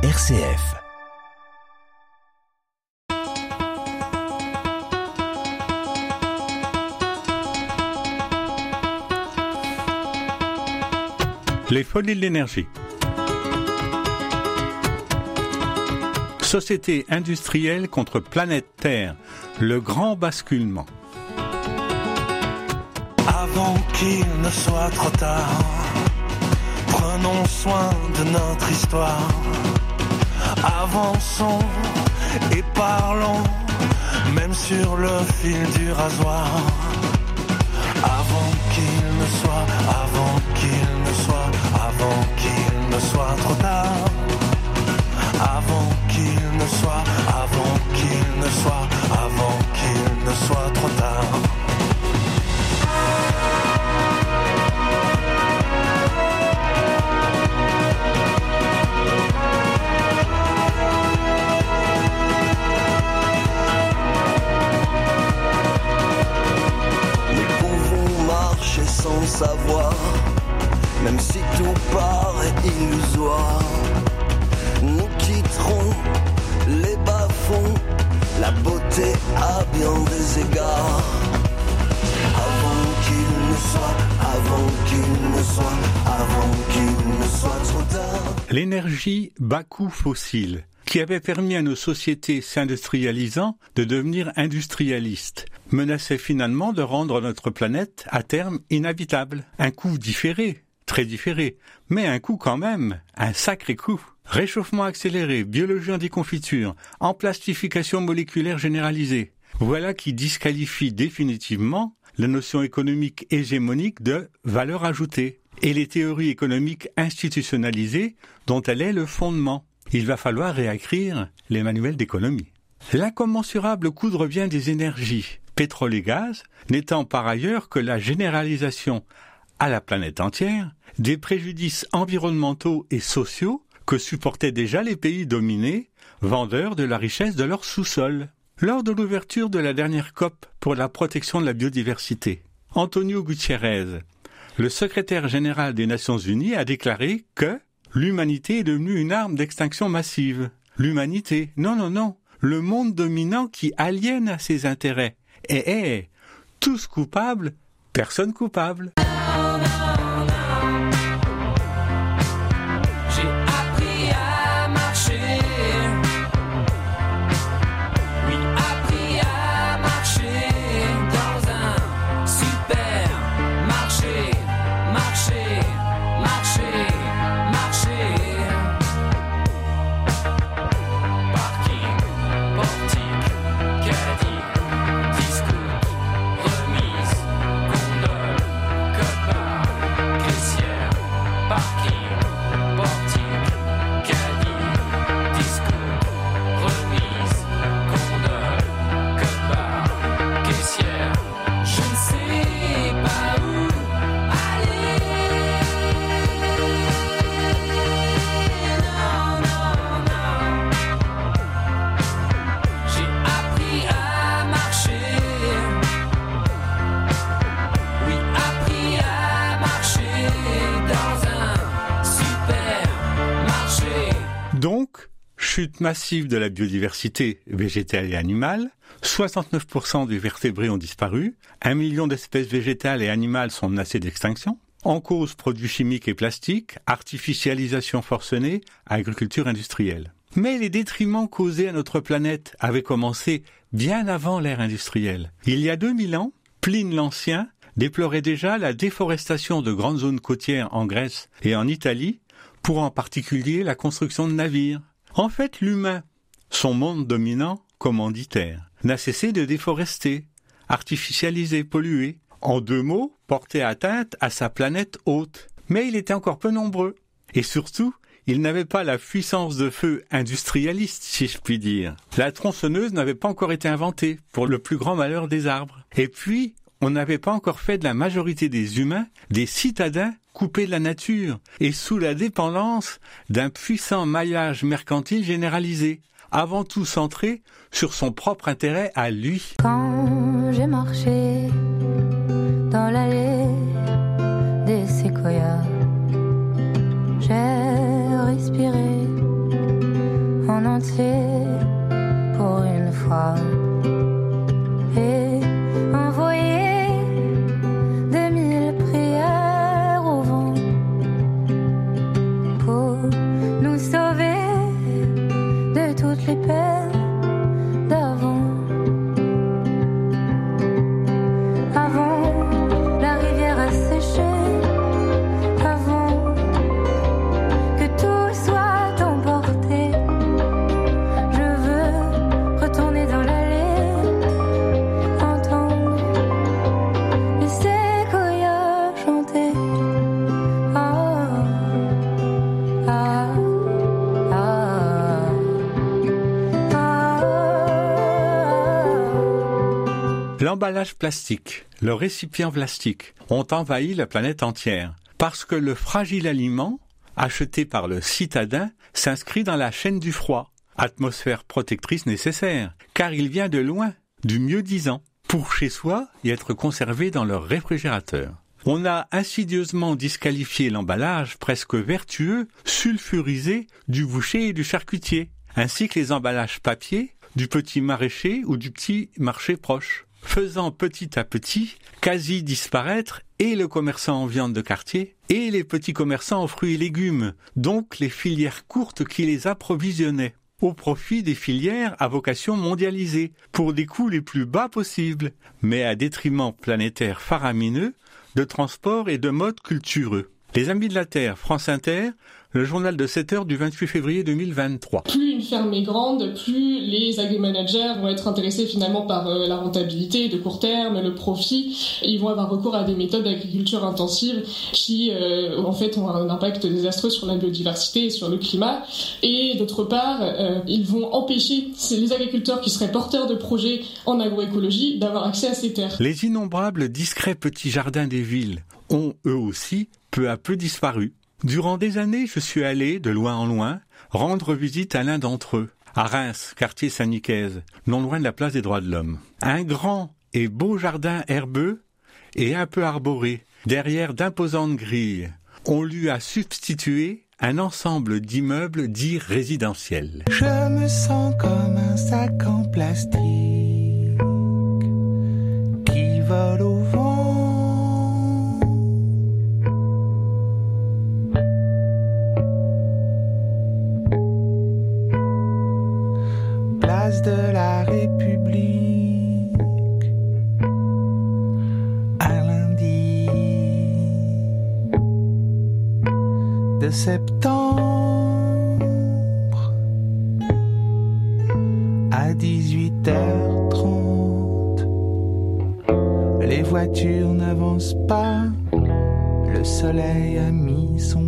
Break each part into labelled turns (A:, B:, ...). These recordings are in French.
A: RCF.
B: Les folies de l'énergie. Société industrielle contre planète Terre, le grand basculement.
C: Avant qu'il ne soit trop tard, prenons soin de notre histoire. Avançons et parlons, même sur le fil du rasoir. Avant qu'il ne soit, avant qu'il ne soit, avant qu'il ne soit trop tard. Avant qu'il ne soit, avant
B: bas coût fossile, qui avait permis à nos sociétés s'industrialisant de devenir industrialistes, menaçait finalement de rendre notre planète à terme inhabitable. Un coût différé, très différé, mais un coût quand même, un sacré coût. Réchauffement accéléré, biologie en déconfiture, emplastification moléculaire généralisée. Voilà qui disqualifie définitivement la notion économique hégémonique de valeur ajoutée et les théories économiques institutionnalisées dont elle est le fondement. Il va falloir réécrire les manuels d'économie. L'incommensurable coût de revient des énergies, pétrole et gaz, n'étant par ailleurs que la généralisation à la planète entière des préjudices environnementaux et sociaux que supportaient déjà les pays dominés, vendeurs de la richesse de leur sous-sol. Lors de l'ouverture de la dernière COP pour la protection de la biodiversité, Antonio Gutiérrez, le secrétaire général des Nations Unies, a déclaré que l'humanité est devenue une arme d'extinction massive. L'humanité, non, non, non, le monde dominant qui aliène à ses intérêts. Et est tous coupables, personne coupable. Chute massive de la biodiversité végétale et animale, 69% des vertébrés ont disparu, un million d'espèces végétales et animales sont menacées d'extinction, en cause produits chimiques et plastiques, artificialisation forcenée, agriculture industrielle. Mais les détriments causés à notre planète avaient commencé bien avant l'ère industrielle. Il y a 2000 ans, Pline l'Ancien déplorait déjà la déforestation de grandes zones côtières en Grèce et en Italie, pour en particulier la construction de navires. En fait, l'humain, son monde dominant, commanditaire, n'a cessé de déforester, artificialiser, polluer. En deux mots, porter atteinte à sa planète haute. Mais il était encore peu nombreux. Et surtout, il n'avait pas la puissance de feu industrialiste, si je puis dire. La tronçonneuse n'avait pas encore été inventée, pour le plus grand malheur des arbres. Et puis, on n'avait pas encore fait de la majorité des humains des citadins coupés de la nature et sous la dépendance d'un puissant maillage mercantile généralisé, avant tout centré sur son propre intérêt à lui.
D: Quand j'ai marché dans l'allée
B: L'emballage plastique, le récipient plastique ont envahi la planète entière parce que le fragile aliment, acheté par le citadin, s'inscrit dans la chaîne du froid, atmosphère protectrice nécessaire, car il vient de loin, du mieux disant, pour chez soi y être conservé dans leur réfrigérateur. On a insidieusement disqualifié l'emballage presque vertueux, sulfurisé du boucher et du charcutier, ainsi que les emballages papier du petit maraîcher ou du petit marché proche, faisant petit à petit quasi disparaître et le commerçant en viande de quartier et les petits commerçants en fruits et légumes, donc les filières courtes qui les approvisionnaient, au profit des filières à vocation mondialisée, pour des coûts les plus bas possibles, mais à détriment planétaire faramineux de transport et de modes cultureux. Les Amis de la Terre, France Inter, le journal de 7 heures du 28 février 2023.
A: Plus une ferme est grande, plus les agri-managers vont être intéressés finalement par euh, la rentabilité de court terme, le profit. Ils vont avoir recours à des méthodes d'agriculture intensive qui, euh, en fait, ont un impact désastreux sur la biodiversité et sur le climat. Et d'autre part, euh, ils vont empêcher les agriculteurs qui seraient porteurs de projets en agroécologie d'avoir accès à ces terres.
B: Les innombrables discrets petits jardins des villes ont eux aussi peu à peu disparu. Durant des années, je suis allé, de loin en loin, rendre visite à l'un d'entre eux, à Reims, quartier Saint-Nicaise, non loin de la place des droits de l'homme. Un grand et beau jardin herbeux et un peu arboré, derrière d'imposantes grilles. On lui a substitué un ensemble d'immeubles dits résidentiels.
E: Je me sens comme un sac en plastique qui vole au vent. Septembre à 18h30. Les voitures n'avancent pas, le soleil a mis son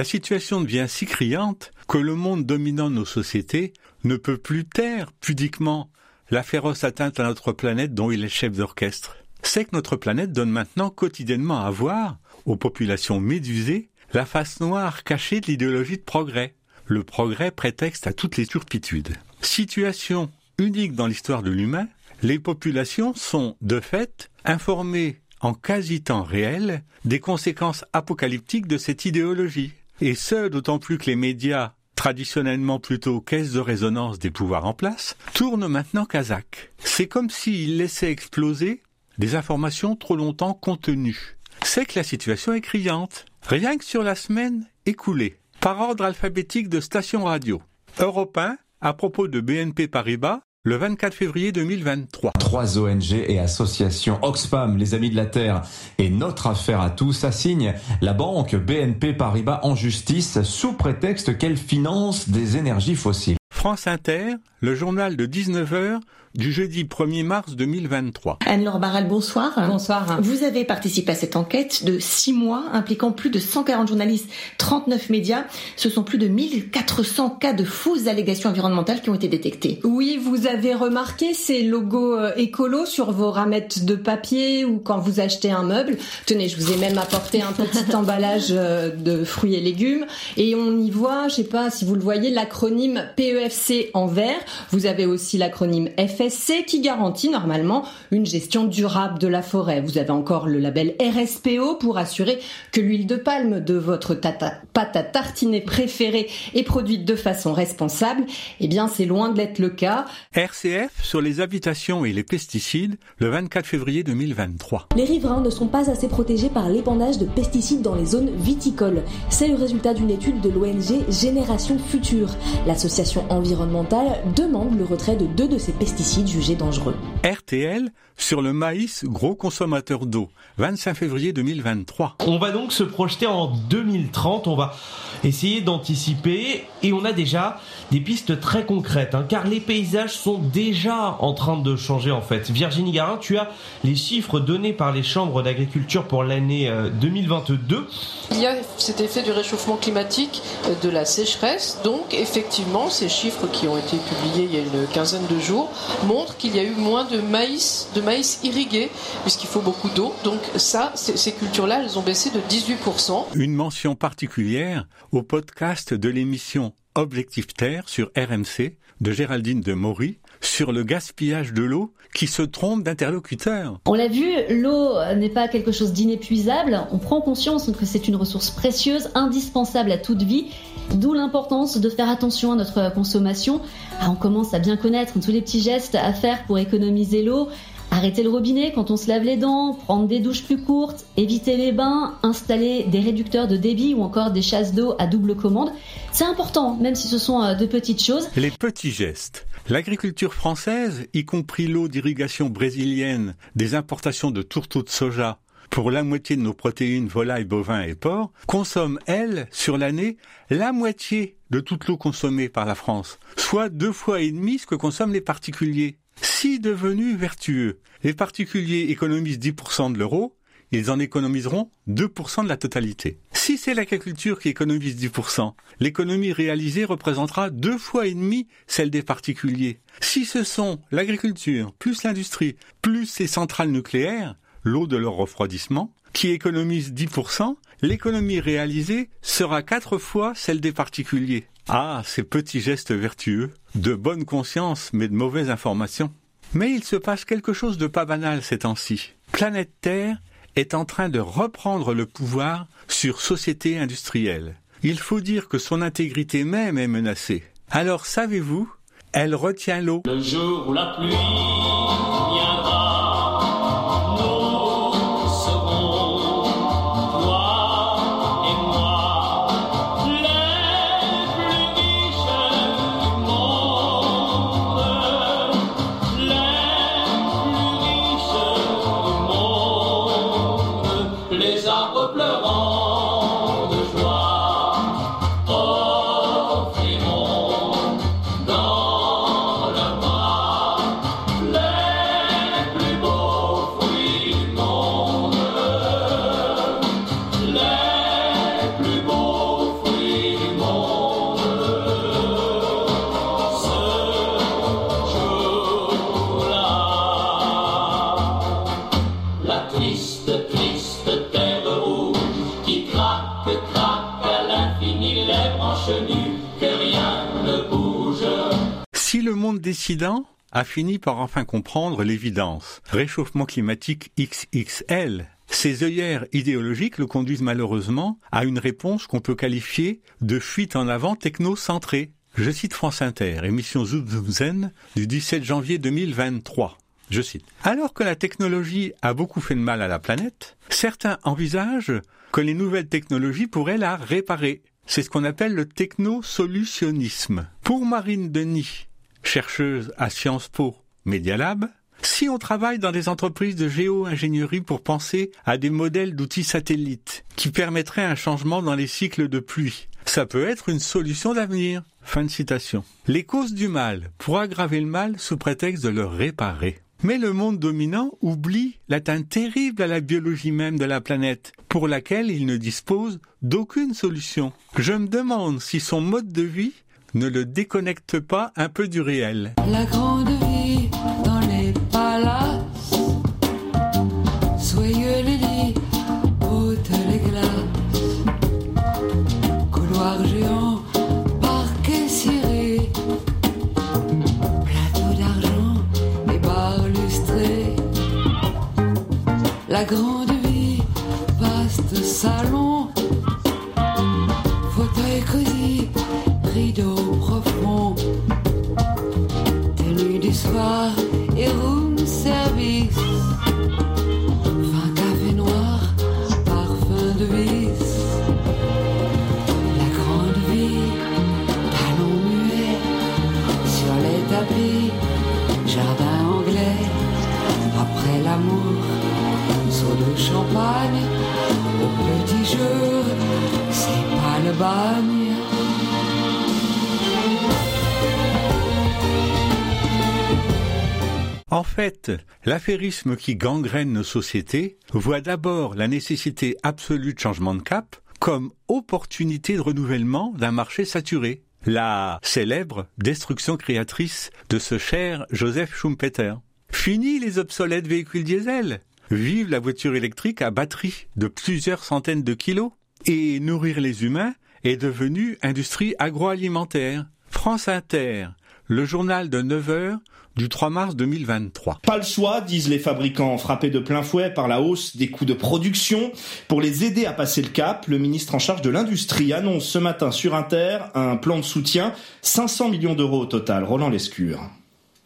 B: La situation devient si criante que le monde dominant nos sociétés ne peut plus taire pudiquement la féroce atteinte à notre planète dont il est chef d'orchestre. C'est que notre planète donne maintenant quotidiennement à voir, aux populations médusées, la face noire cachée de l'idéologie de progrès. Le progrès prétexte à toutes les turpitudes. Situation unique dans l'histoire de l'humain, les populations sont, de fait, informées en quasi temps réel des conséquences apocalyptiques de cette idéologie. Et ce, d'autant plus que les médias, traditionnellement plutôt caisse de résonance des pouvoirs en place, tournent maintenant kazakh. C'est comme s'ils laissaient exploser des informations trop longtemps contenues. C'est que la situation est criante. Rien que sur la semaine écoulée, par ordre alphabétique de stations radio. Europe 1, à propos de BNP Paribas, le 24 février 2023.
F: Trois ONG et associations Oxfam, les Amis de la Terre et Notre Affaire à tous assignent la banque BNP Paribas en justice sous prétexte qu'elle finance des énergies fossiles.
B: France Inter, le journal de 19h du jeudi 1er mars 2023.
G: Anne-Laure Barral, bonsoir.
H: Bonsoir.
G: Vous avez participé à cette enquête de six mois impliquant plus de 140 journalistes, 39 médias. Ce sont plus de 1400 cas de fausses allégations environnementales qui ont été détectés.
H: Oui, vous avez remarqué ces logos euh, écolos sur vos ramettes de papier ou quand vous achetez un meuble. Tenez, je vous ai même apporté un petit emballage euh, de fruits et légumes et on y voit, je sais pas si vous le voyez, l'acronyme PEFC en vert. Vous avez aussi l'acronyme FSC qui garantit normalement une gestion durable de la forêt. Vous avez encore le label RSPO pour assurer que l'huile de palme de votre tata- pâte à tartiner préférée est produite de façon responsable. Eh bien, c'est loin de l'être le cas.
B: RCF sur les habitations et les pesticides le 24 février 2023.
I: Les riverains ne sont pas assez protégés par l'épandage de pesticides dans les zones viticoles. C'est le résultat d'une étude de l'ONG Génération Future. L'association environnementale demande le retrait de deux de ces pesticides jugés dangereux.
B: RTL sur le maïs gros consommateur d'eau 25 février 2023.
J: On va donc se projeter en 2030, on va essayer d'anticiper et on a déjà des pistes très concrètes hein, car les paysages sont déjà en train de changer en fait. Virginie Garin, tu as les chiffres donnés par les chambres d'agriculture pour l'année euh, 2022.
K: Il y a cet effet du réchauffement climatique, euh, de la sécheresse. Donc, effectivement, ces chiffres qui ont été publiés il y a une quinzaine de jours montrent qu'il y a eu moins de maïs, de maïs irrigué, puisqu'il faut beaucoup d'eau. Donc, ça, ces cultures-là, elles ont baissé de 18%.
B: Une mention particulière au podcast de l'émission Objectif Terre sur RMC de Géraldine de Maury sur le gaspillage de l'eau qui se trompe d'interlocuteur.
L: On l'a vu, l'eau n'est pas quelque chose d'inépuisable. On prend conscience que c'est une ressource précieuse, indispensable à toute vie. D'où l'importance de faire attention à notre consommation. Ah, on commence à bien connaître tous les petits gestes à faire pour économiser l'eau. Arrêter le robinet quand on se lave les dents, prendre des douches plus courtes, éviter les bains, installer des réducteurs de débit ou encore des chasses d'eau à double commande. C'est important, même si ce sont euh, de petites choses.
B: Les petits gestes. L'agriculture française, y compris l'eau d'irrigation brésilienne, des importations de tourteaux de soja, pour la moitié de nos protéines volailles, bovins et porcs, consomme, elle, sur l'année, la moitié de toute l'eau consommée par la France, soit deux fois et demi ce que consomment les particuliers. Si devenus vertueux, les particuliers économisent 10% de l'euro, ils en économiseront 2% de la totalité. Si c'est l'agriculture qui économise 10%, l'économie réalisée représentera deux fois et demi celle des particuliers. Si ce sont l'agriculture, plus l'industrie, plus les centrales nucléaires, l'eau de leur refroidissement, qui économisent 10%, l'économie réalisée sera quatre fois celle des particuliers. Ah, ces petits gestes vertueux, de bonne conscience mais de mauvaise information. Mais il se passe quelque chose de pas banal ces temps-ci. Planète Terre est en train de reprendre le pouvoir sur société industrielle. Il faut dire que son intégrité même est menacée. Alors savez-vous, elle retient l'eau. Décidant a fini par enfin comprendre l'évidence, réchauffement climatique XXL, ces œillères idéologiques le conduisent malheureusement à une réponse qu'on peut qualifier de fuite en avant technocentrée. Je cite France Inter, émission Zoom Zen du 17 janvier 2023. Je cite. Alors que la technologie a beaucoup fait de mal à la planète, certains envisagent que les nouvelles technologies pourraient la réparer. C'est ce qu'on appelle le technosolutionnisme. Pour Marine Denis, chercheuse à Sciences Po Media Lab, si on travaille dans des entreprises de géo-ingénierie pour penser à des modèles d'outils satellites qui permettraient un changement dans les cycles de pluie, ça peut être une solution d'avenir. Fin de citation. Les causes du mal pour aggraver le mal sous prétexte de le réparer. Mais le monde dominant oublie l'atteinte terrible à la biologie même de la planète, pour laquelle il ne dispose d'aucune solution. Je me demande si son mode de vie ne le déconnecte pas un peu du réel. En fait, l'affairisme qui gangrène nos sociétés voit d'abord la nécessité absolue de changement de cap comme opportunité de renouvellement d'un marché saturé. La célèbre destruction créatrice de ce cher Joseph Schumpeter. Fini les obsolètes véhicules diesel. Vive la voiture électrique à batterie de plusieurs centaines de kilos. Et nourrir les humains est devenu industrie agroalimentaire. France Inter, le journal de 9 heures du 3 mars 2023.
M: Pas le choix, disent les fabricants, frappés de plein fouet par la hausse des coûts de production. Pour les aider à passer le cap, le ministre en charge de l'industrie annonce ce matin sur Inter un plan de soutien, 500 millions d'euros au total. Roland Lescure.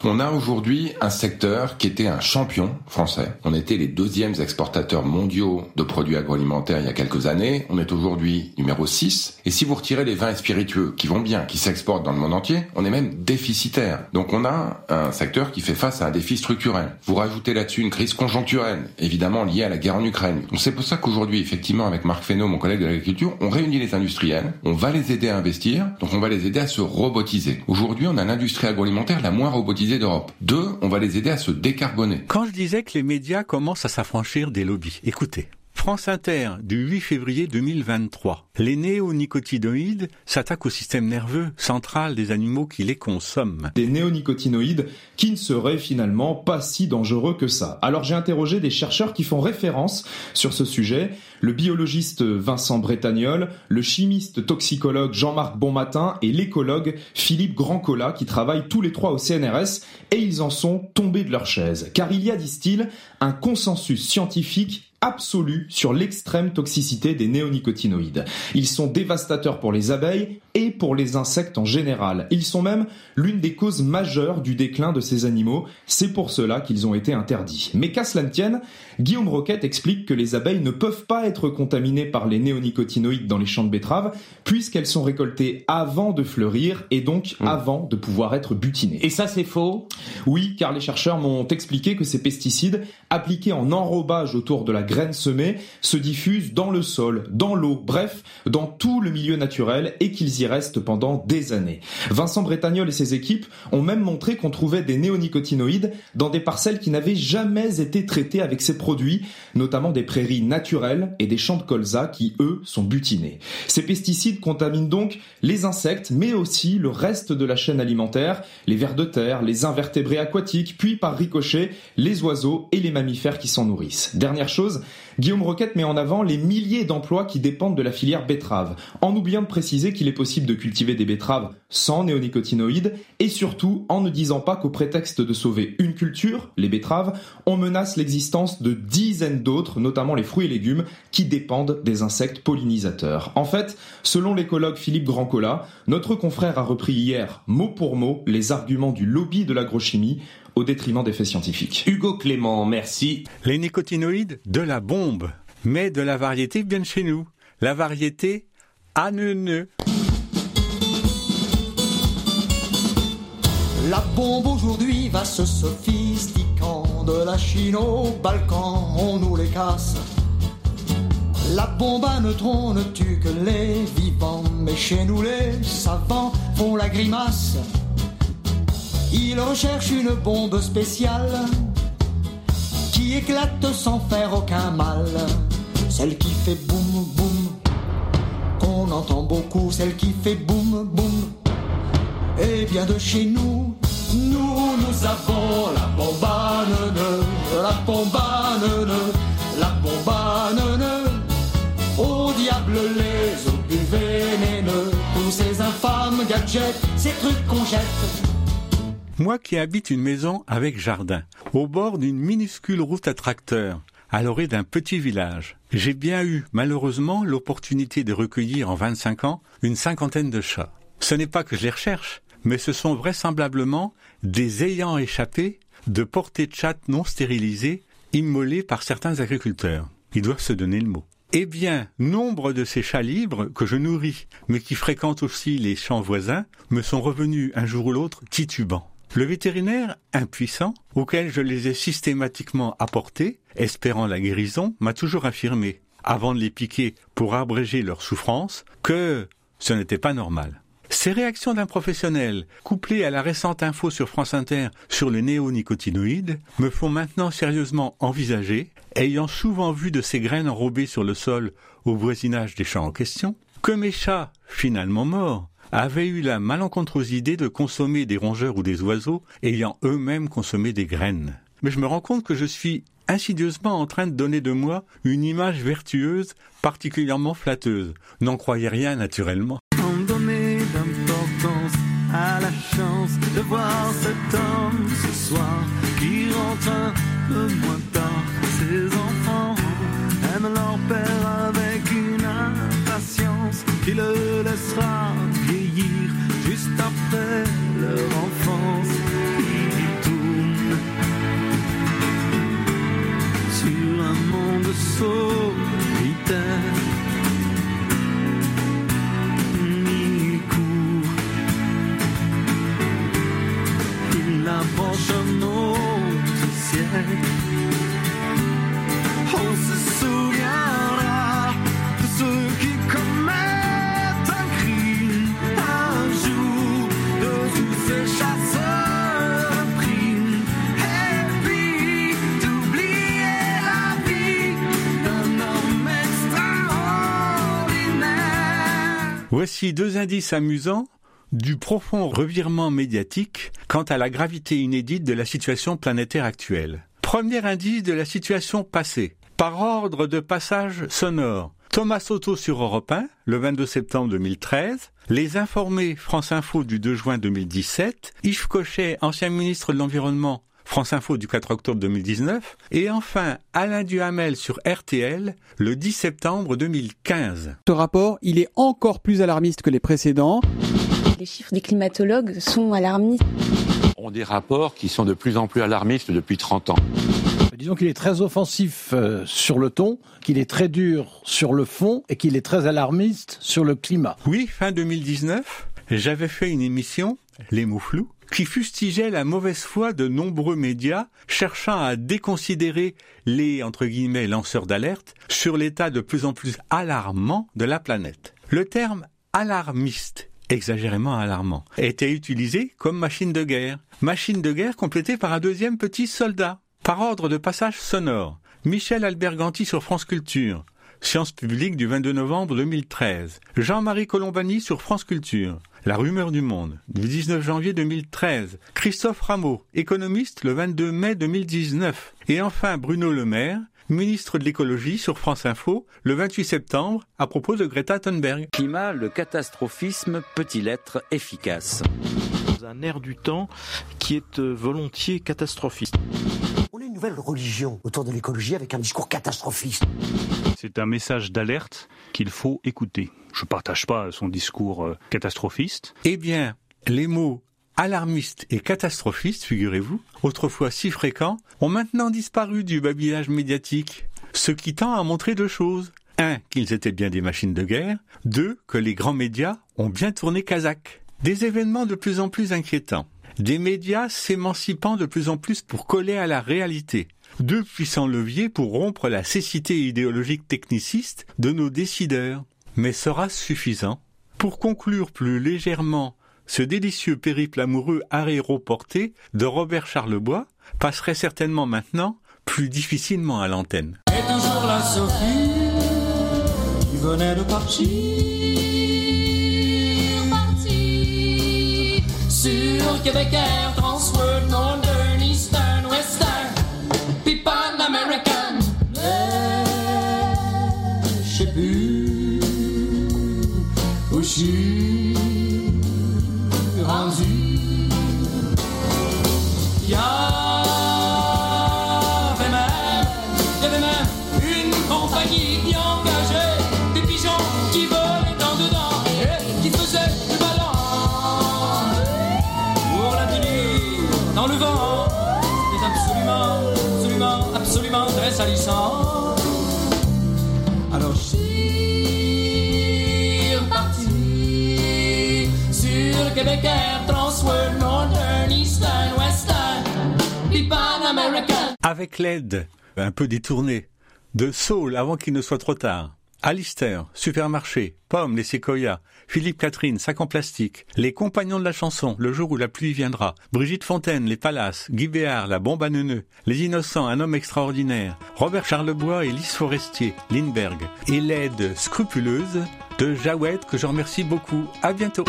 N: On a aujourd'hui un secteur qui était un champion français. On était les deuxièmes exportateurs mondiaux de produits agroalimentaires il y a quelques années. On est aujourd'hui numéro 6. Et si vous retirez les vins et spiritueux qui vont bien, qui s'exportent dans le monde entier, on est même déficitaire. Donc on a un secteur qui fait face à un défi structurel. Vous rajoutez là-dessus une crise conjoncturelle, évidemment liée à la guerre en Ukraine. Donc c'est pour ça qu'aujourd'hui, effectivement, avec Marc Fesneau, mon collègue de l'agriculture, on réunit les industriels, on va les aider à investir, donc on va les aider à se robotiser. Aujourd'hui, on a l'industrie agroalimentaire la moins robotisée d'Europe. Deux, on va les aider à se décarboner.
B: Quand je disais que les médias commencent à s'affranchir des lobbies, écoutez. France Inter du 8 février 2023. Les néonicotinoïdes s'attaquent au système nerveux central des animaux qui les consomment.
O: Des néonicotinoïdes qui ne seraient finalement pas si dangereux que ça. Alors j'ai interrogé des chercheurs qui font référence sur ce sujet, le biologiste Vincent Bretagnol, le chimiste toxicologue Jean-Marc Bonmatin et l'écologue Philippe Grandcola qui travaillent tous les trois au CNRS et ils en sont tombés de leur chaise. Car il y a, disent-ils, un consensus scientifique absolu sur l'extrême toxicité des néonicotinoïdes. Ils sont dévastateurs pour les abeilles et pour les insectes en général. Ils sont même l'une des causes majeures du déclin de ces animaux. C'est pour cela qu'ils ont été interdits. Mais qu'à cela ne tienne, Guillaume Roquette explique que les abeilles ne peuvent pas être contaminées par les néonicotinoïdes dans les champs de betteraves puisqu'elles sont récoltées avant de fleurir et donc avant de pouvoir être butinées.
J: Et ça c'est faux?
O: Oui, car les chercheurs m'ont expliqué que ces pesticides appliqués en enrobage autour de la graine semée se diffusent dans le sol, dans l'eau, bref, dans tout le milieu naturel et qu'ils y restent pendant des années. Vincent Bretagnol et ses équipes ont même montré qu'on trouvait des néonicotinoïdes dans des parcelles qui n'avaient jamais été traitées avec ces produits, notamment des prairies naturelles et des champs de colza qui, eux, sont butinés. Ces pesticides contaminent donc les insectes, mais aussi le reste de la chaîne alimentaire, les vers de terre, les invertébrés aquatiques, puis par ricochet, les oiseaux et les mammifères qui s'en nourrissent. Dernière chose, Guillaume Roquette met en avant les milliers d'emplois qui dépendent de la filière betterave, en oubliant de préciser qu'il est possible de cultiver des betteraves sans néonicotinoïdes, et surtout en ne disant pas qu'au prétexte de sauver une culture, les betteraves, on menace l'existence de dizaines d'autres, notamment les fruits et légumes, qui dépendent des insectes pollinisateurs. En fait, selon l'écologue Philippe Grandcola, notre confrère a repris hier, mot pour mot, les arguments du lobby de l'agrochimie, au détriment des faits scientifiques.
J: Hugo Clément, merci.
B: Les nicotinoïdes, de la bombe, mais de la variété bien de chez nous. La variété anneuneux.
P: La bombe aujourd'hui va se sophistiquant de la Chine au Balkan, on nous les casse. La bombe à neutrons ne tue que les vivants, mais chez nous les savants font la grimace. Ils recherchent une bombe spéciale qui éclate sans faire aucun mal. Celle qui fait boum boum, qu'on entend beaucoup, celle qui fait boum boum. Et bien de chez nous, nous, nous avons la neuneu, la neuneu, la neuneu. Au diable les obus vénéneux, tous ces infâmes gadgets, ces trucs qu'on jette.
B: Moi qui habite une maison avec jardin, au bord d'une minuscule route à tracteur, à l'orée d'un petit village, j'ai bien eu, malheureusement, l'opportunité de recueillir en 25 ans une cinquantaine de chats. Ce n'est pas que je les recherche, mais ce sont vraisemblablement des ayants échappés de portées de chatte non stérilisées, immolées par certains agriculteurs. Ils doivent se donner le mot. Eh bien, nombre de ces chats libres que je nourris, mais qui fréquentent aussi les champs voisins, me sont revenus un jour ou l'autre titubants. Le vétérinaire, impuissant, auquel je les ai systématiquement apportés, espérant la guérison, m'a toujours affirmé, avant de les piquer pour abréger leur souffrance, que ce n'était pas normal. Ces réactions d'un professionnel, couplées à la récente info sur France Inter sur les néonicotinoïdes, me font maintenant sérieusement envisager, ayant souvent vu de ces graines enrobées sur le sol au voisinage des champs en question, que mes chats, finalement morts, avaient eu la malencontreuse idée de consommer des rongeurs ou des oiseaux ayant eux-mêmes consommé des graines. Mais je me rends compte que je suis insidieusement en train de donner de moi une image vertueuse particulièrement flatteuse. N'en croyez rien naturellement. year deux indices amusants du profond revirement médiatique quant à la gravité inédite de la situation planétaire actuelle. Premier indice de la situation passée. Par ordre de passage sonore. Thomas Soto sur Europe 1, le 22 septembre 2013. Les informés France Info du 2 juin 2017. Yves Cochet, ancien ministre de l'Environnement, France Info du 4 octobre 2019. Et enfin, Alain Duhamel sur RTL, le 10 septembre 2015.
Q: Ce rapport, il est encore plus alarmiste que les précédents.
R: Les chiffres des climatologues sont alarmistes.
S: ont des rapports qui sont de plus en plus alarmistes depuis 30 ans.
T: Disons qu'il est très offensif euh, sur le ton, qu'il est très dur sur le fond et qu'il est très alarmiste sur le climat.
B: Oui, fin 2019, j'avais fait une émission, Les mots flous, qui fustigeait la mauvaise foi de nombreux médias cherchant à déconsidérer les, entre guillemets, lanceurs d'alerte sur l'état de plus en plus alarmant de la planète. Le terme alarmiste exagérément alarmant, était utilisé comme machine de guerre. Machine de guerre complétée par un deuxième petit soldat. Par ordre de passage sonore, Michel Alberganti sur France Culture, Sciences publiques du 22 novembre 2013, Jean-Marie Colombani sur France Culture, La rumeur du monde. Du 19 janvier 2013, Christophe Rameau, économiste le 22 mai 2019, et enfin Bruno Le Maire, ministre de l'écologie sur France Info le 28 septembre à propos de Greta Thunberg.
U: Climat, le catastrophisme peut-il être efficace?
V: Un air du temps qui est euh, volontiers catastrophiste.
W: On a une nouvelle religion autour de l'écologie avec un discours catastrophiste.
X: C'est un message d'alerte qu'il faut écouter. Je ne partage pas son discours euh, catastrophiste.
B: Eh bien, les mots alarmistes et catastrophistes, figurez-vous, autrefois si fréquents, ont maintenant disparu du babillage médiatique, ce qui tend à montrer deux choses. Un, qu'ils étaient bien des machines de guerre. Deux, que les grands médias ont bien tourné kazakh. Des événements de plus en plus inquiétants. Des médias s'émancipant de plus en plus pour coller à la réalité. Deux puissants leviers pour rompre la cécité idéologique techniciste de nos décideurs. Mais sera-ce suffisant Pour conclure plus légèrement ce délicieux périple amoureux aéroporté de Robert Charlebois passerait certainement maintenant plus difficilement à l'antenne.
P: Québec Air, Transworld, Northern, Eastern, Western, puis Pan American. Mais je sais plus où je suis
B: Avec l'aide, un peu détournée, de Saul avant qu'il ne soit trop tard. Alistair, Supermarché, Pomme, les Séquoias, Philippe Catherine, Sac en plastique, Les Compagnons de la chanson, Le jour où la pluie viendra, Brigitte Fontaine, Les Palaces, Guy Béard, La bombe à neuneux, Les Innocents, Un homme extraordinaire, Robert Charlebois et Lys Forestier, Lindbergh, et l'aide scrupuleuse de Jawed que je remercie beaucoup. À bientôt.